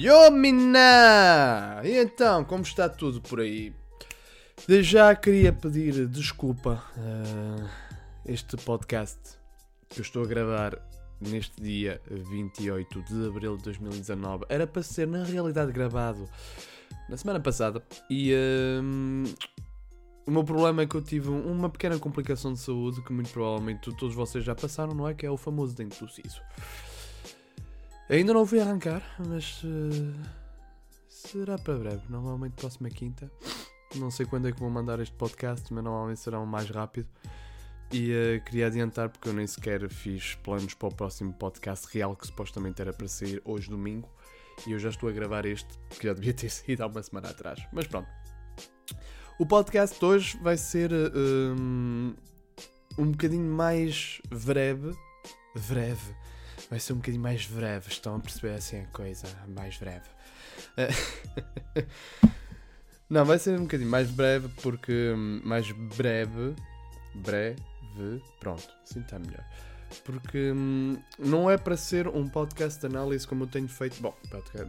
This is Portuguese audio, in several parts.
Yo, mina! E então, como está tudo por aí? Já queria pedir desculpa a este podcast que eu estou a gravar neste dia 28 de abril de 2019. Era para ser, na realidade, gravado na semana passada e hum, o meu problema é que eu tive uma pequena complicação de saúde que muito provavelmente todos vocês já passaram, não é? Que é o famoso dente do siso. Ainda não fui arrancar, mas uh, será para breve. Normalmente próxima quinta. Não sei quando é que vou mandar este podcast, mas normalmente será o mais rápido. E uh, queria adiantar porque eu nem sequer fiz planos para o próximo podcast real que supostamente era para sair hoje domingo. E eu já estou a gravar este que já devia ter saído há uma semana atrás. Mas pronto. O podcast hoje vai ser um, um bocadinho mais breve. Breve vai ser um bocadinho mais breve. Estão a perceber assim a coisa? Mais breve. Não, vai ser um bocadinho mais breve porque. Mais breve. Breve. Pronto, assim está melhor. Porque hum, não é para ser um podcast de análise como eu tenho feito. Bom,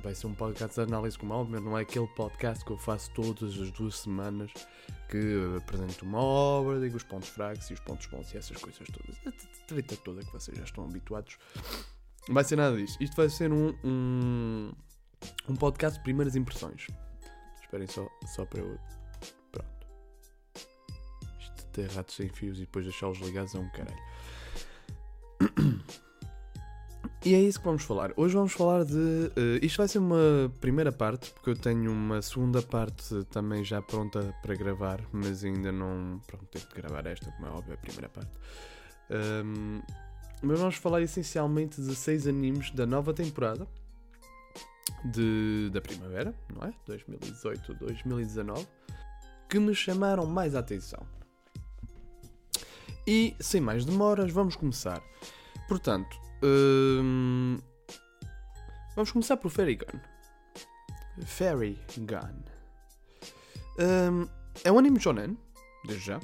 vai ser um podcast de análise como óbvio, mas não é aquele podcast que eu faço todas as duas semanas que apresento uma obra, digo os pontos fracos e os pontos bons e essas coisas todas. A treta toda que vocês já estão habituados. Não vai ser nada disso. Isto vai ser um, um, um podcast de primeiras impressões. Esperem só, só para eu. Pronto. Isto de ter ratos sem fios e depois deixá-los ligados é um caralho. E é isso que vamos falar. Hoje vamos falar de. eh, isto vai ser uma primeira parte, porque eu tenho uma segunda parte também já pronta para gravar, mas ainda não. Pronto, tenho de gravar esta, como é óbvio, a primeira parte. Ahm, mas vamos falar essencialmente de seis animes da nova temporada de, da primavera, não é? 2018-2019, que me chamaram mais a atenção. E sem mais demoras, vamos começar. Portanto, hum, vamos começar por Fairy Gun. Fairy Gun. Hum, é um anime shonen, desde já,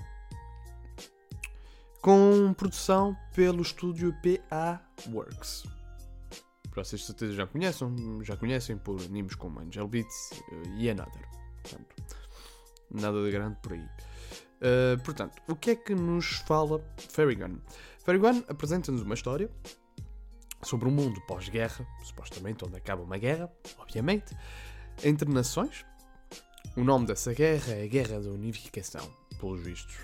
com produção pelo estúdio PA Works. Para vocês de certeza já conhecem, já conhecem por animes como Angel Beats eh, e Another. Portanto, nada de grande por aí. Uh, portanto, o que é que nos fala Fairy Gun? Fairy Gun apresenta-nos uma história sobre um mundo pós-guerra, supostamente onde acaba uma guerra, obviamente, entre nações. O nome dessa guerra é a Guerra da Unificação, pelos vistos.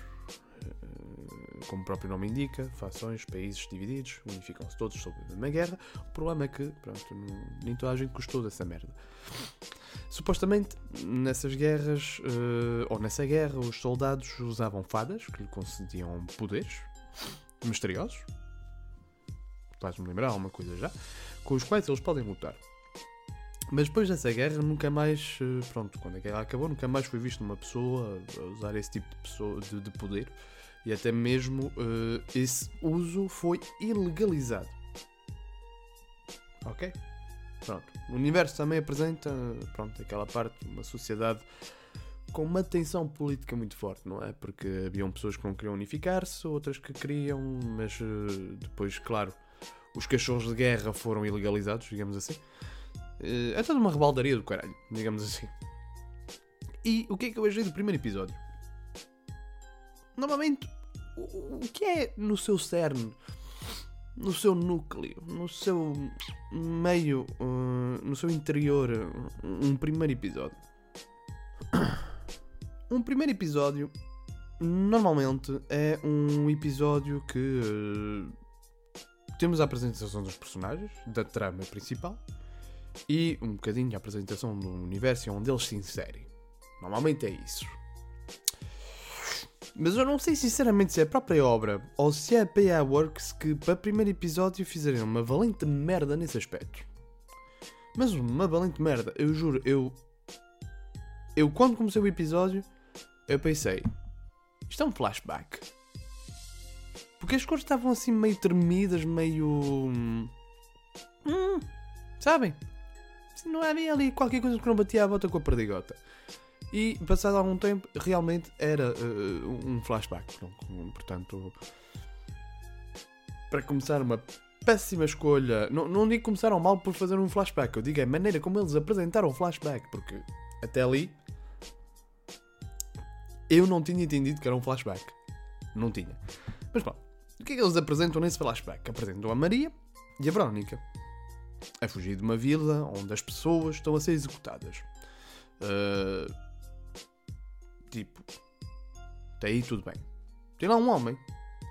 Uh, como o próprio nome indica, fações, países divididos, unificam-se todos sob a mesma guerra. O problema é que, pronto, nem toda a gente gostou dessa merda. Supostamente, nessas guerras, eh, ou nessa guerra, os soldados usavam fadas que lhe concediam poderes misteriosos. Faz-me lembrar uma coisa já. Com os quais eles podem lutar. Mas depois dessa guerra, nunca mais. eh, Pronto, quando a guerra acabou, nunca mais foi visto uma pessoa usar esse tipo de, pessoa, de, de poder. E até mesmo eh, esse uso foi ilegalizado. Ok? Pronto. O universo também apresenta, pronto, aquela parte uma sociedade com uma tensão política muito forte, não é? Porque haviam pessoas que não queriam unificar-se, outras que queriam, mas eh, depois, claro, os cachorros de guerra foram ilegalizados, digamos assim. Eh, É toda uma rebaldaria do caralho, digamos assim. E o que é que eu achei do primeiro episódio? Normalmente, o, que é no seu cerne, no seu núcleo, no seu meio, uh, no seu interior, um primeiro episódio? Um primeiro episódio normalmente é um episódio que uh, temos a apresentação dos personagens, da trama principal e um bocadinho a apresentação do universo onde eles se inserem. Normalmente é isso. Mas eu não sei sinceramente se é a própria obra ou se é a PA Works que para o primeiro episódio fizeram uma valente merda nesse aspecto. Mas uma valente merda, eu juro, eu. Eu quando comecei o episódio, eu pensei. Isto é um flashback. Porque as cores estavam assim meio tremidas, meio. Hum, sabem? Se Não havia ali qualquer coisa que não batia a bota com a perdigota. E passado algum tempo, realmente era uh, um flashback. Portanto, para começar uma péssima escolha. Não, não digo começaram mal por fazer um flashback, eu digo é a maneira como eles apresentaram o flashback, porque até ali eu não tinha entendido que era um flashback. Não tinha. Mas pronto, o que é que eles apresentam nesse flashback? Apresentam a Maria e a Verónica a fugir de uma vila onde as pessoas estão a ser executadas. Uh, tipo, até aí tudo bem. Tem lá um homem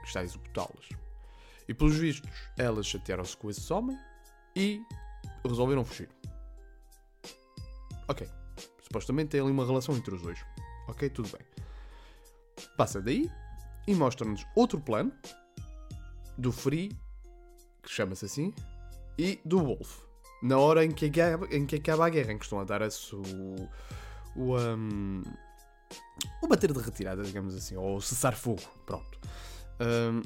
que está a executá-las. E pelos vistos, elas chatearam-se com esse homem e resolveram fugir. Ok. Supostamente tem ali uma relação entre os dois. Ok, tudo bem. Passa daí e mostra-nos outro plano do Free, que chama-se assim, e do Wolf. Na hora em que, acaba, em que acaba a guerra, em que estão a dar -se o. o, um, o bater de retirada, digamos assim, ou cessar fogo. Pronto. Um,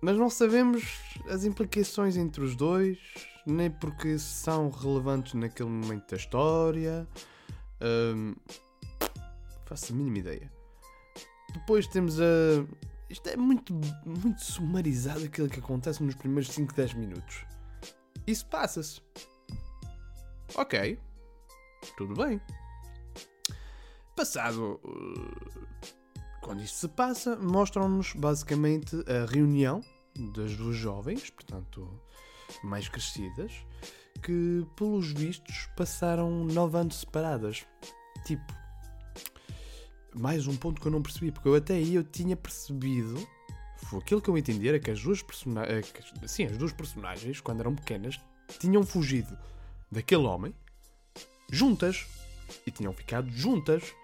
mas não sabemos as implicações entre os dois, nem porque são relevantes naquele momento da história. Um, faço a mínima ideia. Depois temos a. Isto é muito, muito sumarizado aquilo que acontece nos primeiros 5, 10 minutos. Isso passa-se. Ok. Tudo bem. Passado. Uh, quando isso se passa, mostram-nos basicamente a reunião das duas jovens, portanto, mais crescidas, que, pelos vistos, passaram nove anos separadas. Tipo, mais um ponto que eu não percebi, porque eu até aí eu tinha percebido foi aquilo que eu entendi era que as duas personagens. Eh, sim, as duas personagens, quando eram pequenas, tinham fugido daquele homem juntas e tinham ficado juntas.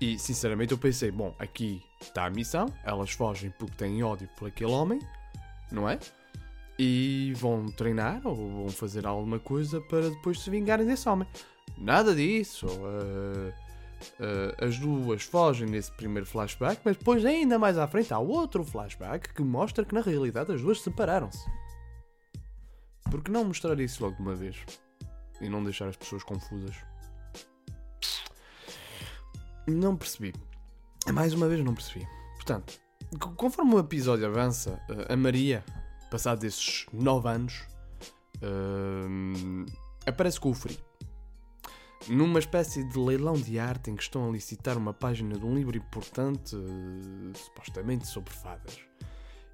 E sinceramente eu pensei, bom, aqui está a missão, elas fogem porque têm ódio por aquele homem, não é? E vão treinar ou vão fazer alguma coisa para depois se vingarem desse homem. Nada disso. Uh, uh, as duas fogem nesse primeiro flashback, mas depois, ainda mais à frente, há outro flashback que mostra que na realidade as duas separaram-se. Por que não mostrar isso logo de uma vez? E não deixar as pessoas confusas? Não percebi. Mais uma vez, não percebi. Portanto, conforme o episódio avança, a Maria, passados esses 9 anos, uh, aparece com o Free numa espécie de leilão de arte em que estão a licitar uma página de um livro importante, uh, supostamente sobre fadas.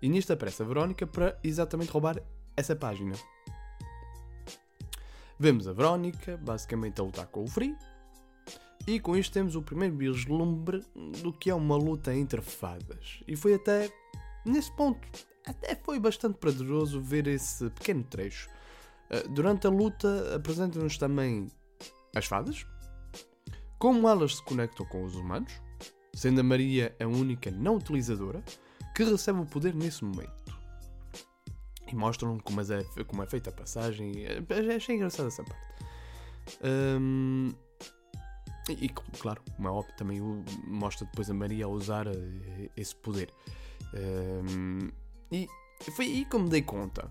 E nisto aparece a Verónica para exatamente roubar essa página. Vemos a Verónica, basicamente a lutar com o Free, e com isto temos o primeiro vislumbre do que é uma luta entre fadas. E foi até, nesse ponto, até foi bastante prazeroso ver esse pequeno trecho. Uh, durante a luta apresenta-nos também as fadas, como elas se conectam com os humanos, sendo a Maria a única não utilizadora que recebe o poder nesse momento. E mostram como é, como é feita a passagem. Achei engraçada essa parte. Um, e, claro, como é óbvio, também mostra depois a Maria a usar eh, esse poder. Um, e foi aí que eu me dei conta.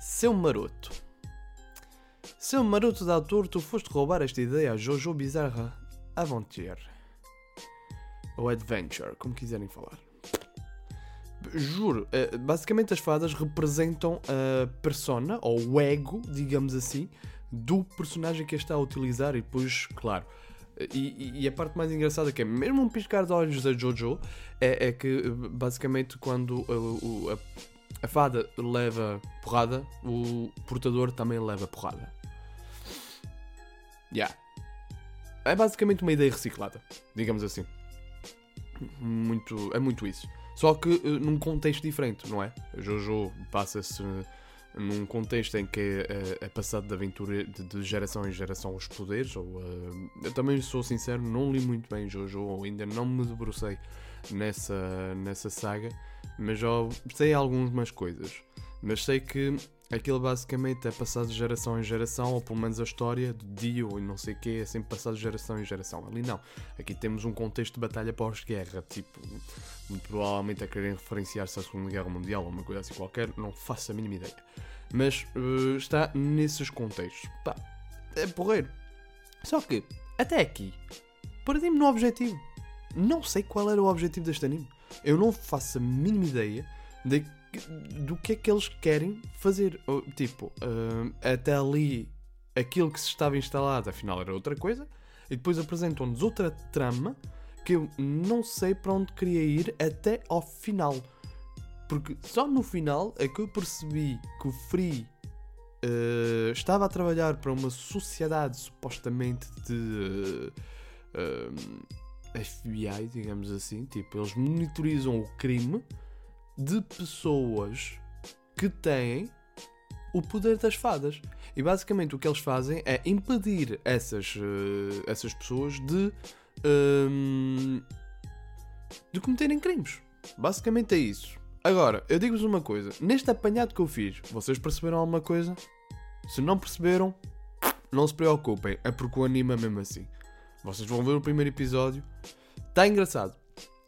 Seu maroto seu maroto de autor, tu foste roubar esta ideia a Jojo Bizarra Aventure. Ou Adventure, como quiserem falar. Juro, eh, basicamente as fadas representam a persona, ou o ego, digamos assim, do personagem que está a utilizar e depois, claro, e, e, a parte mais engraçada que é mesmo um piscar de olhos da Jojo é, é que basicamente quando a, a, a, fada leva porrada, o portador também leva porrada. Yeah. É basicamente uma ideia reciclada, digamos assim. Muito, é muito isso. Só que uh, num contexto diferente, não é? Jojo passa-se num contexto em que uh, é passado de aventura de, de, geração em geração os poderes. Ou, uh, eu também sou sincero, não li muito bem Jojo, ou ainda não me debrucei nessa, nessa saga, mas já sei algumas coisas. Mas sei que Aquilo basicamente é passado de geração em geração, ou pelo menos a história de Dio e não sei o que é sempre passado de geração em geração. Ali não. Aqui temos um contexto de batalha pós-guerra, tipo, muito provavelmente a querem referenciar-se à Segunda Guerra Mundial ou uma coisa assim qualquer, não faço a mínima ideia. Mas uh, está nesses contextos. Pá, é porreiro. Só que, até aqui, perdi-me no objetivo. Não sei qual era o objetivo deste anime. Eu não faço a mínima ideia de do que é que eles querem fazer. Tipo, uh, até ali aquilo que se estava instalado afinal era outra coisa, e depois apresentam-nos outra trama que eu não sei para onde queria ir até ao final. Porque só no final é que eu percebi que o Free uh, estava a trabalhar para uma sociedade supostamente de uh, FBI, digamos assim. Tipo, eles monitorizam o crime de pessoas que têm o poder das fadas. E basicamente o que eles fazem é impedir essas, uh, essas pessoas de, um, de cometerem crimes. Basicamente é isso. Agora, eu digo-vos uma coisa: neste apanhado que eu fiz, vocês perceberam alguma coisa? Se não perceberam, não se preocupem, é porque o anime é mesmo assim. Vocês vão ver o primeiro episódio, está engraçado.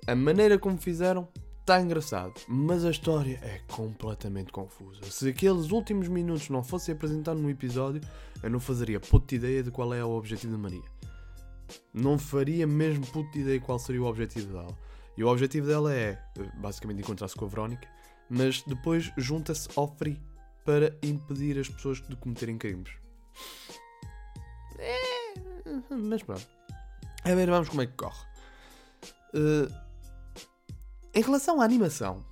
A maneira como fizeram está engraçado, mas a história é completamente confusa. Se aqueles últimos minutos não fossem apresentados no episódio, eu não fazeria puta ideia de qual é o objetivo da Maria. Não faria mesmo puta ideia qual seria o objetivo dela. E o objetivo dela é, basicamente, encontrar-se com a Verónica, mas depois junta-se ao Free para impedir as pessoas de cometerem crimes. É, mas pronto. A ver, vamos como é que corre. Uh, em relação à animação,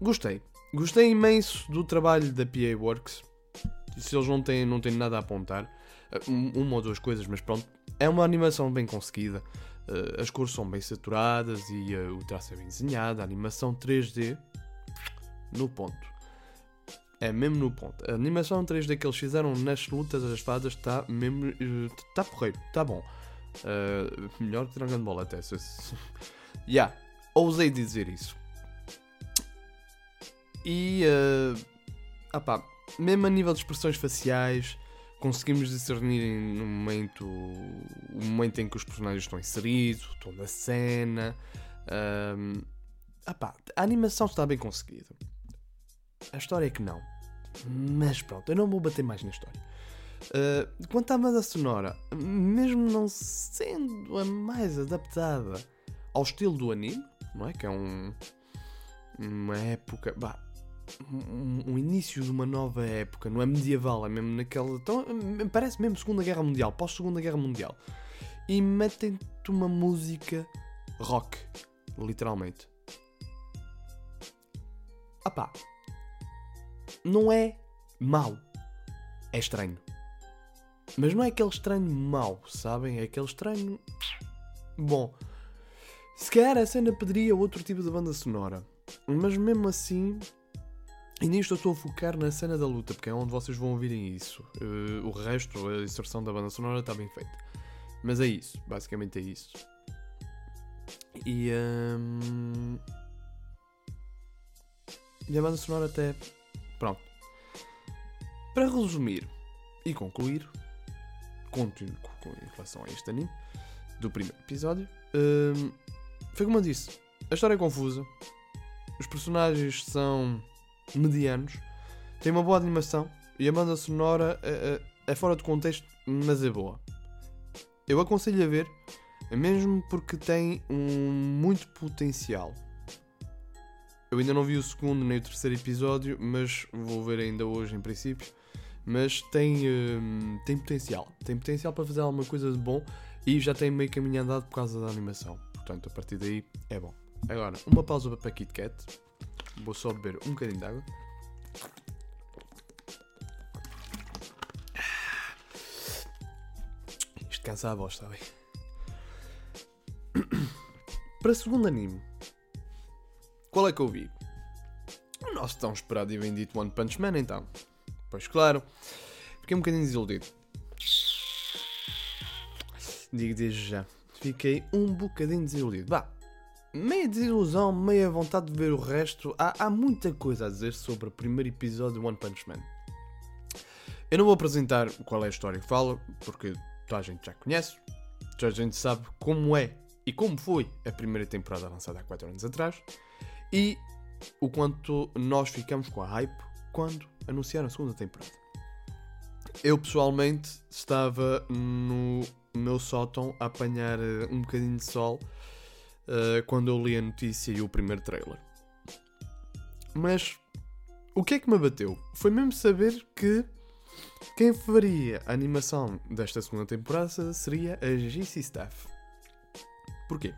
gostei. Gostei imenso do trabalho da PA Works. Se eles não têm, não têm nada a apontar, eh, uma ou duas coisas, mas pronto. É uma animação bem conseguida. Eh, as cores são bem saturadas e eh, o traço é bem desenhado. A animação 3D no ponto. É mesmo no ponto. A animação 3D que eles fizeram nas lutas das fadas está mesmo. está porreiro, está bom. Uh, melhor que Dragon Ball até. Já. yeah. Ousei dizer isso. E. Uh, ah pá, mesmo a nível de expressões faciais, conseguimos discernir no momento, o momento em que os personagens estão inseridos, o tom da cena. Um, ah pá, a animação está bem conseguida. A história é que não. Mas pronto, eu não vou bater mais na história. Uh, quanto à banda sonora, mesmo não sendo a mais adaptada ao estilo do anime, não é? Que é um, uma época. Bah, um, um, início de uma nova época, não é medieval, é mesmo naquela. Então, parece mesmo Segunda Guerra Mundial, pós-Segunda Guerra Mundial. E metem-te uma música rock, literalmente. Ah pá, não é mau, é estranho. Mas não é aquele estranho mau, sabem? É aquele estranho. Bom, se calhar a cena pediria outro tipo de banda sonora. Mas mesmo assim, e nisto eu estou a focar na cena da luta, porque é onde vocês vão ouvirem isso. Uh, o resto, a inserção da banda sonora está bem feita. Mas é isso, basicamente é isso. E, um... e a banda sonora até. Pronto. Para resumir e concluir, continuo em relação a este anime do primeiro episódio. Um foi como eu disse, a história é confusa, os personagens são medianos, tem uma boa animação e a banda sonora é, é, é fora de contexto, mas é boa. Eu aconselho a ver, mesmo porque tem um muito potencial. Eu ainda não vi o segundo nem o terceiro episódio, mas vou ver ainda hoje em princípio. Mas tem, hum, tem potencial. Tem potencial para fazer alguma coisa de bom e já tem meio caminho andado por causa da animação. Portanto, a partir daí é bom. Agora, uma pausa para Kit Kat. Vou só beber um bocadinho de água. Isto cansa a voz, está bem? Para segundo anime, qual é que eu vi? O nosso tão esperado e bendito One Punch Man, então. Pois claro, fiquei um bocadinho desiludido. Digo desde já fiquei um bocadinho desiludido. Bah, meia desilusão, meia vontade de ver o resto. Há, há muita coisa a dizer sobre o primeiro episódio de One Punch Man. Eu não vou apresentar qual é a história que fala, porque toda a gente já conhece, toda a gente sabe como é e como foi a primeira temporada lançada há 4 anos atrás e o quanto nós ficamos com a hype quando anunciaram a segunda temporada. Eu pessoalmente estava no meu sótão a apanhar uh, um bocadinho de sol uh, quando eu li a notícia e o primeiro trailer. Mas o que é que me abateu? Foi mesmo saber que quem faria a animação desta segunda temporada seria a GC Staff. Porquê?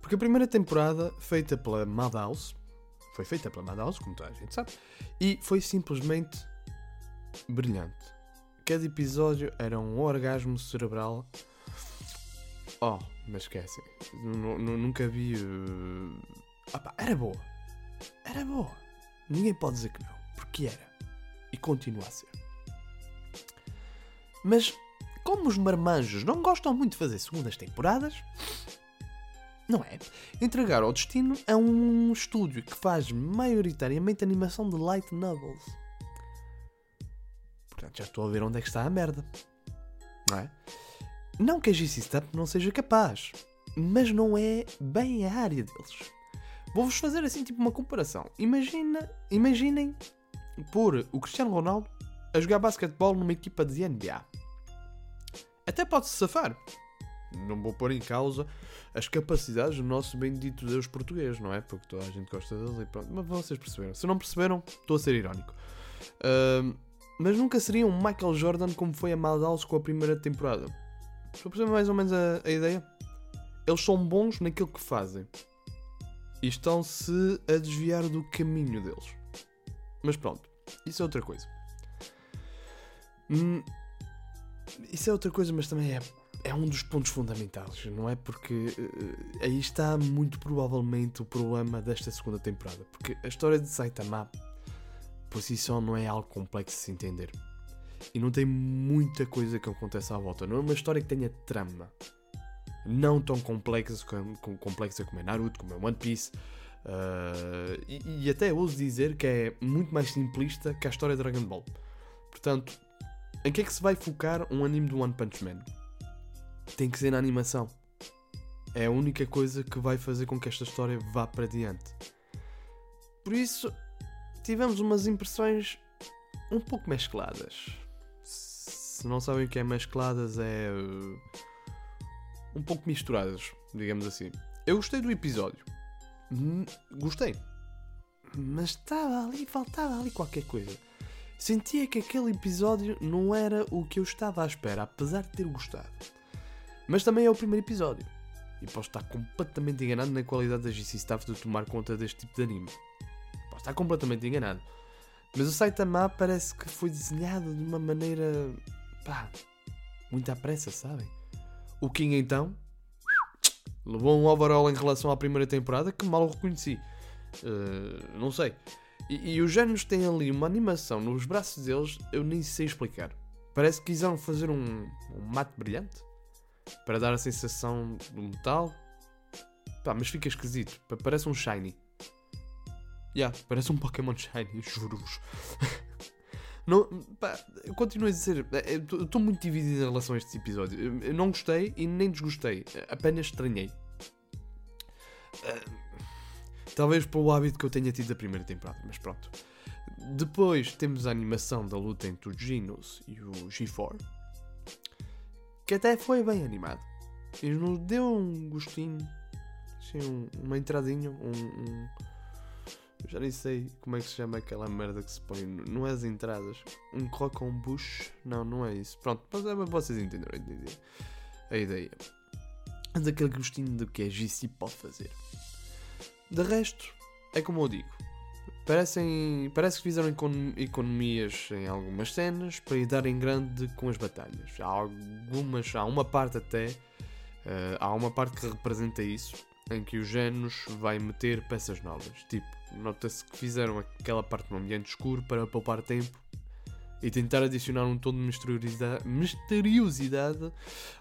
Porque a primeira temporada, feita pela Madhouse, foi feita pela Madhouse, como toda a gente sabe, e foi simplesmente brilhante. Cada episódio era um orgasmo cerebral. Oh, mas esquece. Nunca vi. Uh... era boa. Era boa. Ninguém pode dizer que não. Porque era. E continua a ser. Mas, como os marmanjos não gostam muito de fazer segundas temporadas, não é? Entregar ao destino a um estúdio que faz maioritariamente animação de light novels. Já estou a ver onde é que está a merda. Não é? Não que a GC Stamp não seja capaz, mas não é bem a área deles. Vou-vos fazer assim tipo uma comparação. Imagina, imaginem pôr o Cristiano Ronaldo a jogar basquetebol numa equipa de NBA. Até pode-se safar. Não vou pôr em causa as capacidades do nosso bendito Deus português, não é? Porque toda a gente gosta dele e pronto. Mas vocês perceberam. Se não perceberam, estou a ser irónico. Uh, mas nunca seria um Michael Jordan como foi a Madhouse com a primeira temporada. A perceber mais ou menos a, a ideia? Eles são bons naquilo que fazem. E estão-se a desviar do caminho deles. Mas pronto, isso é outra coisa. Hum, isso é outra coisa, mas também é é um dos pontos fundamentais, não é? Porque uh, aí está muito provavelmente o problema desta segunda temporada. Porque a história de Saitama por si só não é algo complexo de se entender. E não tem muita coisa que acontece à volta. Não é uma história que tenha trama. Não tão complexa como, complexa como é Naruto, como é One Piece. Uh, e, e até ouso dizer que é muito mais simplista que a história de Dragon Ball. Portanto, em que é que se vai focar um anime do One Punch Man? tem que ser na animação. É a única coisa que vai fazer com que esta história vá para diante. Por isso, tivemos umas impressões um pouco mescladas. Se não sabem o que é mescladas, é. Uh, um pouco misturadas, digamos assim. Eu gostei do episódio. Hum, gostei. Mas estava ali, faltava ali qualquer coisa. Sentia que aquele episódio não era o que eu estava à espera, apesar de ter gostado. Mas também é o primeiro episódio. E posso estar completamente enganado na qualidade da GC Staff de tomar conta deste tipo de anime. Estar completamente enganado. Mas o Saitama parece que foi desenhado de uma maneira. pá. muito à pressa, sabem? O King então. levou um overall em relação à primeira temporada que mal reconheci. Uh, não sei. E, e os géneros têm ali uma animação nos braços deles, eu nem sei explicar. Parece que quiseram fazer um, um mate brilhante para dar a sensação do metal. Pá, mas fica esquisito. Parece um shiny. Yeah, parece um Pokémon shiny, juro-vos. não, pá, continuo a dizer, é, estou muito dividido em relação a este episódio. Eu não gostei e nem desgostei, apenas estranhei. Uh, talvez pelo hábito que eu tenha tido da primeira temporada, mas pronto. Depois temos a animação da luta entre o Genos e o G4 que até foi bem animado. E nos deu um gostinho, assim, um, uma entradinha, um, um, Já nem sei como é que se chama aquela merda que se põe. Não é as entradas. Um croque um bush. Não, não é isso. Pronto, mas é, vocês entenderam a ideia. Mas aquele gostinho do que a GC pode fazer. De resto, é como eu digo. Parecem, parece que fizeram economias em algumas cenas para ir dar em grande com as batalhas. Há algumas, há uma parte até, uh, há uma parte que representa isso, em que o Genos vai meter peças novas. Tipo, nota-se que fizeram aquela parte no ambiente escuro para poupar tempo e tentar adicionar um tom de misteriosidade, misteriosidade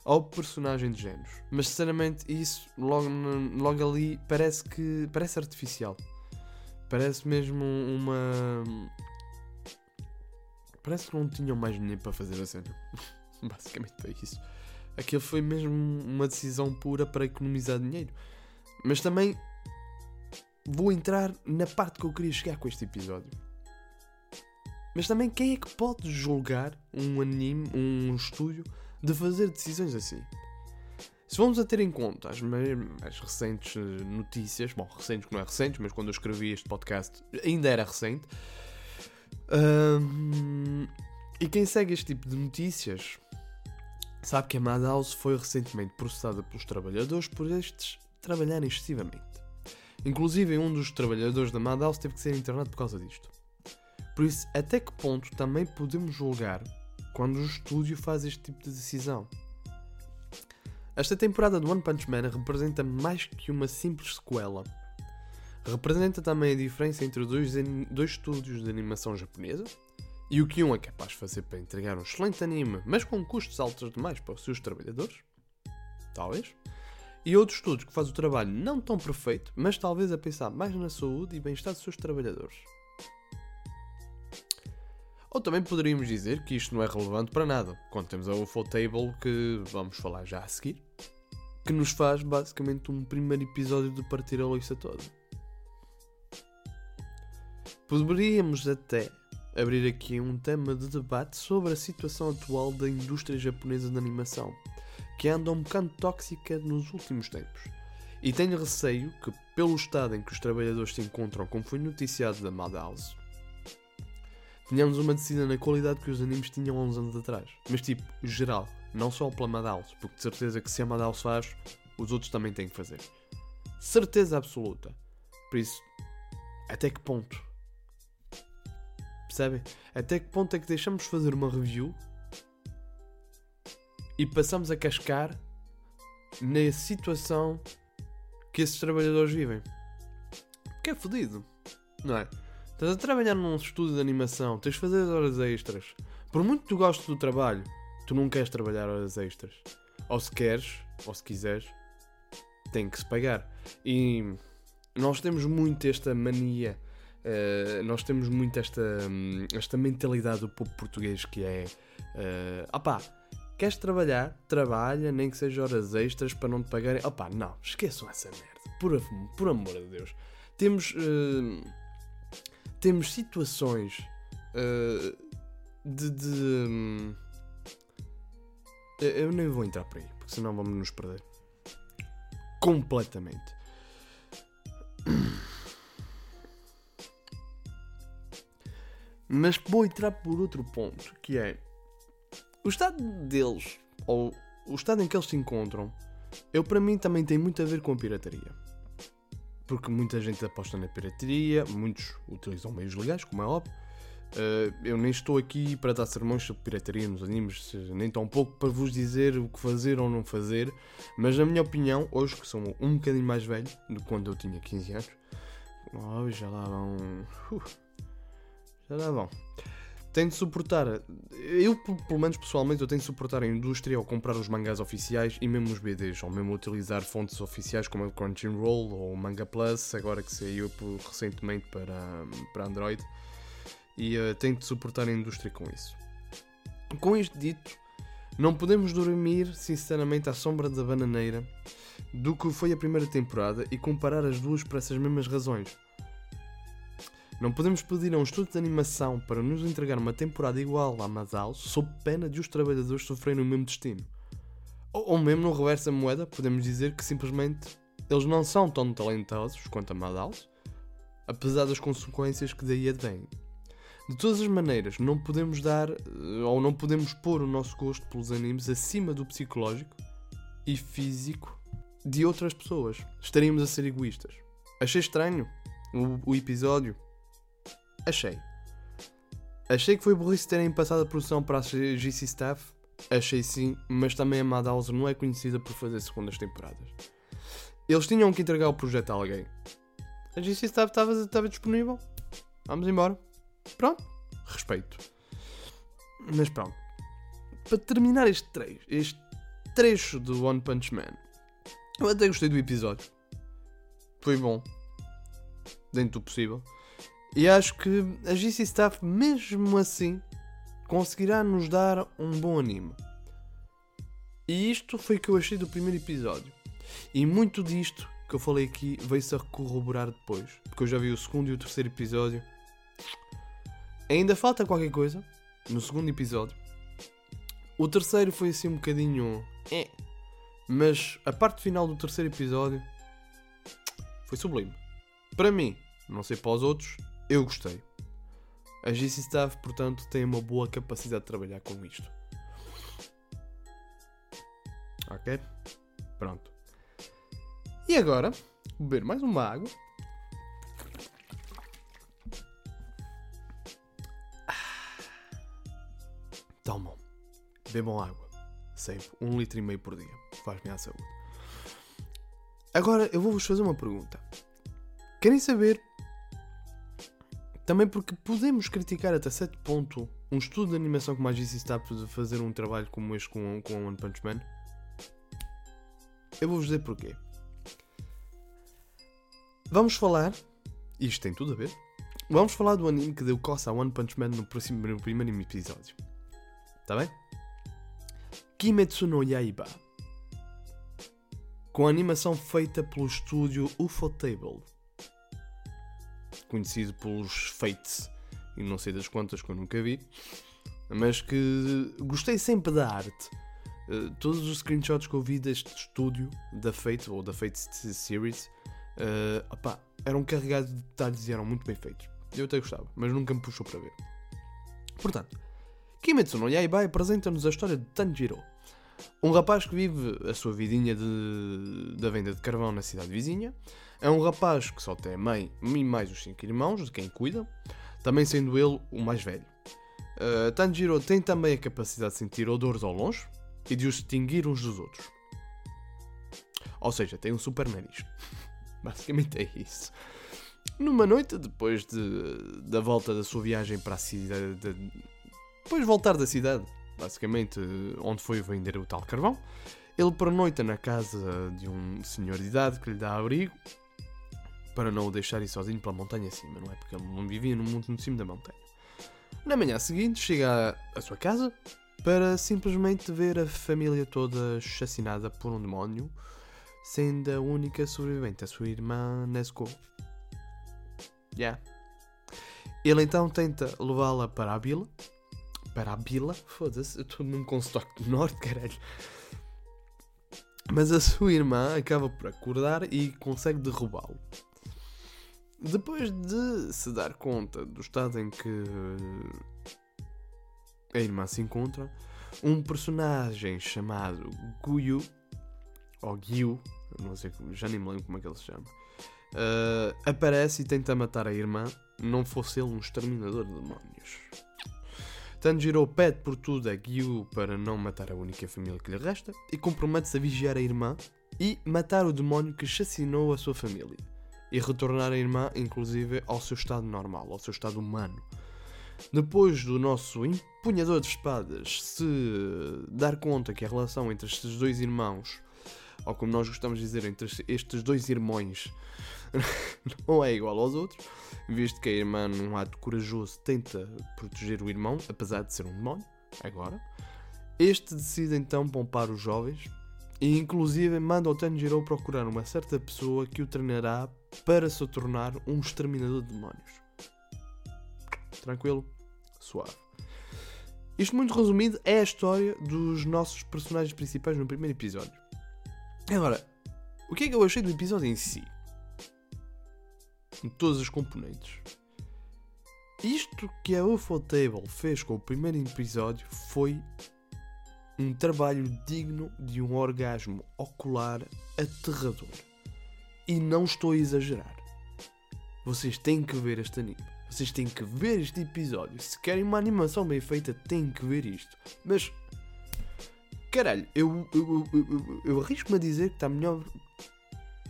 ao personagem de Genos. Mas sinceramente, isso logo, logo ali parece que parece artificial. Parece mesmo uma. Parece que não tinham mais dinheiro para fazer a cena. Basicamente foi isso. Aquilo foi mesmo uma decisão pura para economizar dinheiro. Mas também vou entrar na parte que eu queria chegar com este episódio. Mas também quem é que pode julgar um anime, um estúdio, de fazer decisões assim? Se vamos a ter em conta as mais recentes notícias, bom, recentes que não é recentes, mas quando eu escrevi este podcast ainda era recente. Um, e quem segue este tipo de notícias sabe que a Madhouse foi recentemente processada pelos trabalhadores por estes trabalharem excessivamente. Inclusive, um dos trabalhadores da Madhouse teve que ser internado por causa disto. Por isso, até que ponto também podemos julgar quando o estúdio faz este tipo de decisão? Esta temporada do One Punch Man representa mais que uma simples sequela. Representa também a diferença entre dois, dois estúdios de animação japonesa e o que um é capaz de fazer para entregar um excelente anime, mas com custos altos demais para os seus trabalhadores. Talvez. E outro estúdio que faz o trabalho não tão perfeito, mas talvez a pensar mais na saúde e bem-estar dos seus trabalhadores. Ou também poderíamos dizer que isto não é relevante para nada, quando temos a UFO Table que vamos falar já a seguir, que nos faz basicamente um primeiro episódio de partir a loiça toda. Poderíamos até abrir aqui um tema de debate sobre a situação atual da indústria japonesa de animação, que anda um bocado tóxica nos últimos tempos. E tenho receio que, pelo estado em que os trabalhadores se encontram, como foi noticiado da Madhouse, tínhamos uma descida na qualidade que os animes tinham há uns anos atrás. Mas tipo, geral, não só pela Madhouse, porque de certeza que se a Madhouse faz, os outros também têm que fazer. Certeza absoluta. Por isso, até que ponto? Percebem? Até que ponto é que deixamos fazer uma review e passamos a cascar na situação que esses trabalhadores vivem? Porque é fodido, não é? Estás a trabalhar num estúdio de animação, tens de fazer horas extras. Por muito que tu gostes do trabalho, tu não queres trabalhar horas extras. Ou se queres, ou se quiseres, tem que se pagar. E nós temos muito esta mania, uh, nós temos muito esta, um, esta mentalidade do povo português que é: uh, opá, queres trabalhar? Trabalha, nem que seja horas extras para não te pagarem. Opá, não, esqueçam essa merda, por, por amor de Deus. Temos. Uh, temos situações uh, de. de um, eu nem vou entrar por aí, porque senão vamos nos perder. Completamente. Mas vou entrar por outro ponto, que é o estado deles, ou o estado em que eles se encontram, eu para mim também tem muito a ver com a pirataria porque muita gente aposta na pirataria, muitos utilizam meios legais, como é óbvio. Uh, eu nem estou aqui para dar sermões sobre pirataria nos animes, nem tão pouco para vos dizer o que fazer ou não fazer, mas na minha opinião, hoje que sou um bocadinho mais velho do que quando eu tinha 15 anos, oh, já lá vão. Uh, já lá vão tem de suportar. Eu, pelo menos pessoalmente, eu tenho de suportar a indústria ao comprar os mangás oficiais e mesmo os BDs, ou mesmo utilizar fontes oficiais como o Crunchyroll ou o Manga Plus, agora que saiu recentemente para, para Android. E uh, tenho de suportar a indústria com isso. Com isto dito, não podemos dormir, sinceramente, à sombra da bananeira do que foi a primeira temporada e comparar as duas por essas mesmas razões. Não podemos pedir a um estúdio de animação para nos entregar uma temporada igual à Madhouse sob pena de os trabalhadores sofrerem o mesmo destino. Ou, ou mesmo no reverso da moeda, podemos dizer que simplesmente eles não são tão talentosos quanto a Madhouse, apesar das consequências que daí advêm. De todas as maneiras, não podemos dar eh, ou não podemos pôr o nosso gosto pelos animes acima do psicológico e físico de outras pessoas. Estaríamos a ser egoístas. Achei estranho o, o episódio Achei. Achei que foi burrice terem passado a produção para a GC Staff. Achei sim, mas também a Madhouse não é conhecida por fazer segundas temporadas. Eles tinham que entregar o projeto a alguém. A GC Staff estava disponível. Vamos embora. Pronto. Respeito. Mas pronto. Para terminar este trecho, este trecho do One Punch Man, eu até gostei do episódio. Foi bom. Dentro do possível. E acho que a GC Staff, mesmo assim, conseguirá nos dar um bom anime. E isto foi o que eu achei do primeiro episódio. E muito disto que eu falei aqui veio-se a corroborar depois. Porque eu já vi o segundo e o terceiro episódio. Ainda falta qualquer coisa no segundo episódio. O terceiro foi assim um bocadinho. É. Mas a parte final do terceiro episódio foi sublime. Para mim, não sei para os outros, eu gostei. A GC Staff, portanto, tem uma boa capacidade de trabalhar com isto. Ok? Pronto. E agora, beber mais uma água. Tomam. Bebam água. Sempre. Um litro e meio por dia. Faz bem à saúde. Agora, eu vou-vos fazer uma pergunta. Querem saber também porque podemos criticar até certo ponto um estudo de animação como a GC está a fazer um trabalho como este com, com One Punch Man. Eu vou-vos dizer porquê. Vamos falar, isto tem tudo a ver, vamos falar do anime que deu coça a One Punch Man no, próximo, no primeiro episódio. Está bem? Kimetsu no Yaiba. Com a animação feita pelo estúdio Ufotable conhecido pelos Fates e não sei das quantas que eu nunca vi, mas que gostei sempre da arte. Uh, todos os screenshots que eu vi deste estúdio da Fate ou da Fate Series uh, opá, eram carregados de detalhes e eram muito bem feitos. Eu até gostava, mas nunca me puxou para ver. Portanto, Kimetsu no Yaiba apresenta-nos a história de Tanjiro, um rapaz que vive a sua vidinha de, da venda de carvão na cidade vizinha. É um rapaz que só tem a mãe e mais os cinco irmãos, de quem cuida, também sendo ele o mais velho. Uh, Tanjiro tem também a capacidade de sentir odores ao longe e de os distinguir uns dos outros. Ou seja, tem um super nariz. Basicamente é isso. Numa noite, depois de, da volta da sua viagem para a cidade. De, depois de voltar da cidade, basicamente onde foi vender o tal carvão. Ele pernoita na casa de um senhor de idade que lhe dá abrigo para não o deixar sozinho pela montanha acima, não é? Porque ele não vivia no mundo no cimo da montanha. Na manhã seguinte, chega à sua casa para simplesmente ver a família toda assassinada por um demónio, sendo a única sobrevivente a sua irmã Nesco. Yeah. Ele então tenta levá-la para a vila, para a Bila. Foda-se, eu estou num constoque do norte, caralho. Mas a sua irmã acaba por acordar e consegue derrubá-lo. Depois de se dar conta do estado em que a irmã se encontra, um personagem chamado Guyu, ou Gyu, não sei, já nem me lembro como é que ele se chama, uh, aparece e tenta matar a irmã, não fosse ele um exterminador de demónios. Tanjiro pede por tudo a Gyu para não matar a única família que lhe resta e compromete-se a vigiar a irmã e matar o demónio que assassinou a sua família e retornar a irmã, inclusive, ao seu estado normal, ao seu estado humano. Depois do nosso empunhador de espadas se dar conta que a relação entre estes dois irmãos, ou como nós gostamos de dizer, entre estes dois irmãos, não é igual aos outros, visto que a irmã, num ato corajoso, tenta proteger o irmão, apesar de ser um demónio, agora. Este decide então poupar os jovens e, inclusive, manda o Tanjiro procurar uma certa pessoa que o treinará para se tornar um exterminador de demónios. Tranquilo? Suave. Isto, muito resumido, é a história dos nossos personagens principais no primeiro episódio. Agora, o que é que eu achei do episódio em si? em todas as componentes. Isto que a Ufotable fez com o primeiro episódio foi um trabalho digno de um orgasmo ocular aterrador. E não estou a exagerar. Vocês têm que ver este anime. Vocês têm que ver este episódio. Se querem uma animação bem feita, têm que ver isto. Mas, caralho, eu, eu, eu, eu, eu arrisco-me a dizer que está melhor.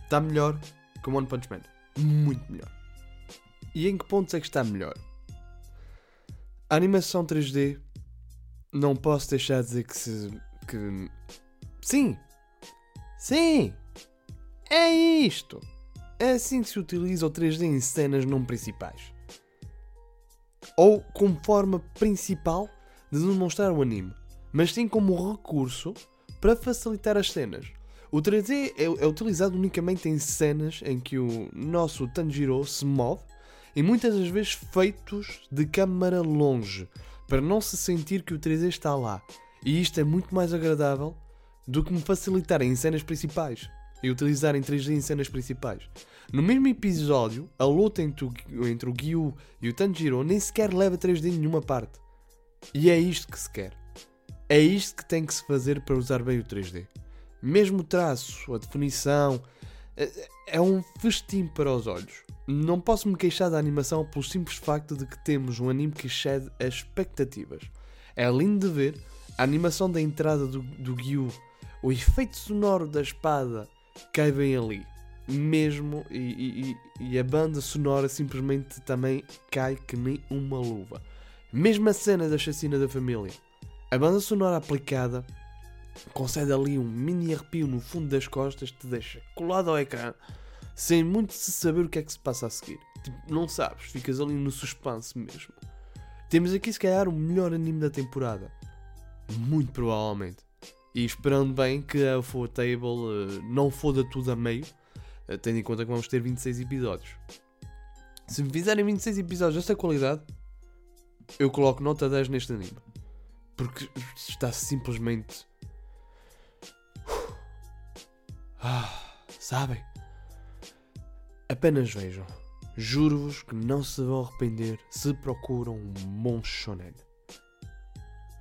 Está melhor que One Punch Man muito melhor. E em que pontos é que está melhor? A animação 3D não posso deixar de dizer que se. que. Sim! Sim! É isto! É assim que se utiliza o 3D em cenas não principais. Ou como forma principal de demonstrar o anime, mas sim como recurso para facilitar as cenas. O 3D é, é, utilizado unicamente em cenas em que o nosso Tanjiro se move e muitas das vezes feitos de câmara longe, para não se sentir que o 3D está lá. E isto é muito mais agradável do que me facilitarem em cenas principais e utilizarem 3D em cenas principais. No mesmo episódio, a luta entre o, entre o Gyu e o Tanjiro nem sequer leva 3D em nenhuma parte. E é isto que se quer. É isto que tem que se fazer para usar bem o 3D. Mesmo o traço, a definição, é, um festim para os olhos. Não posso me queixar da animação pelo simples facto de que temos um anime que excede as expectativas. É lindo de ver a animação da entrada do, do Gyu, o efeito sonoro da espada cai bem ali. Mesmo, e, e, e a banda sonora simplesmente também cai que nem uma luva. Mesmo a cena da chacina da família. A banda sonora aplicada concede ali um mini arrepio no fundo das costas, te deixa colado ao ecrã, sem muito se saber o que é que se passa a seguir. Tipo, não sabes, ficas ali no suspense mesmo. Temos aqui, se calhar, o melhor anime da temporada. Muito provavelmente. E esperando bem que a Full Table uh, não foda tudo a meio, uh, tendo em conta que vamos ter 26 episódios. Se me fizerem 26 episódios desta qualidade, eu coloco nota 10 neste anime. Porque está simplesmente Ah, sabem? Apenas vejam. Juro-vos que não se vão arrepender se procuram um bom shonen.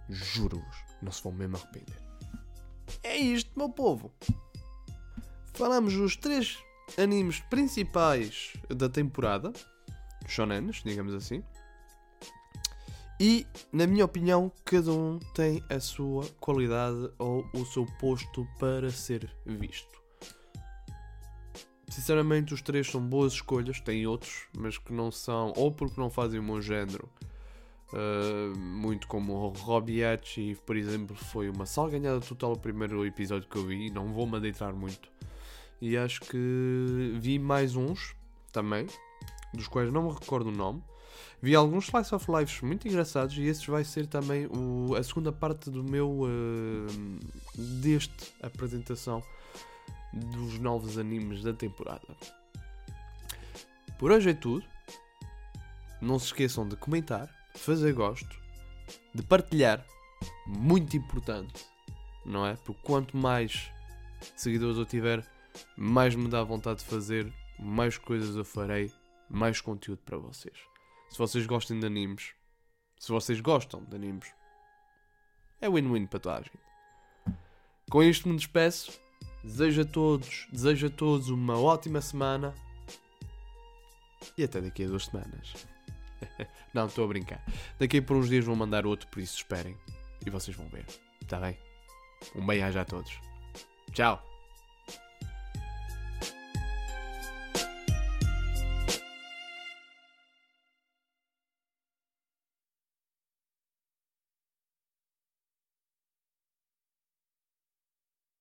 Juro-vos, não se vão mesmo arrepender. É isto, meu povo. Falamos dos três animes principais da temporada. Shonens, digamos assim. E, na minha opinião, cada um tem a sua qualidade ou o seu posto para ser visto. Sinceramente, os três são boas escolhas. Tem outros, mas que não são, ou porque não fazem o meu género, uh, muito como o Robiachi, por exemplo, foi uma salganhada total o primeiro episódio que eu vi. Não vou me adentrar muito. E acho que vi mais uns também, dos quais não me recordo o nome. Vi alguns Slice of Lives muito engraçados e esses vai ser também o, a segunda parte do meu uh, deste apresentação dos novos animes da temporada. Por hoje é tudo. Não se esqueçam de comentar, fazer gosto, de partilhar. Muito importante, não é? Porque quanto mais seguidores eu tiver, mais me dá vontade de fazer, mais coisas eu farei, mais conteúdo para vocês. Se vocês gostam de animes, se vocês gostam de animes, é win-win para toda a gente. Com isto me despeço. Desejo a todos, desejo a todos uma ótima semana. E até daqui a duas semanas. Não, estou a brincar. Daqui por uns dias vou mandar outro, por isso esperem. E vocês vão ver. Está bem? Um beijo a todos. Tchau.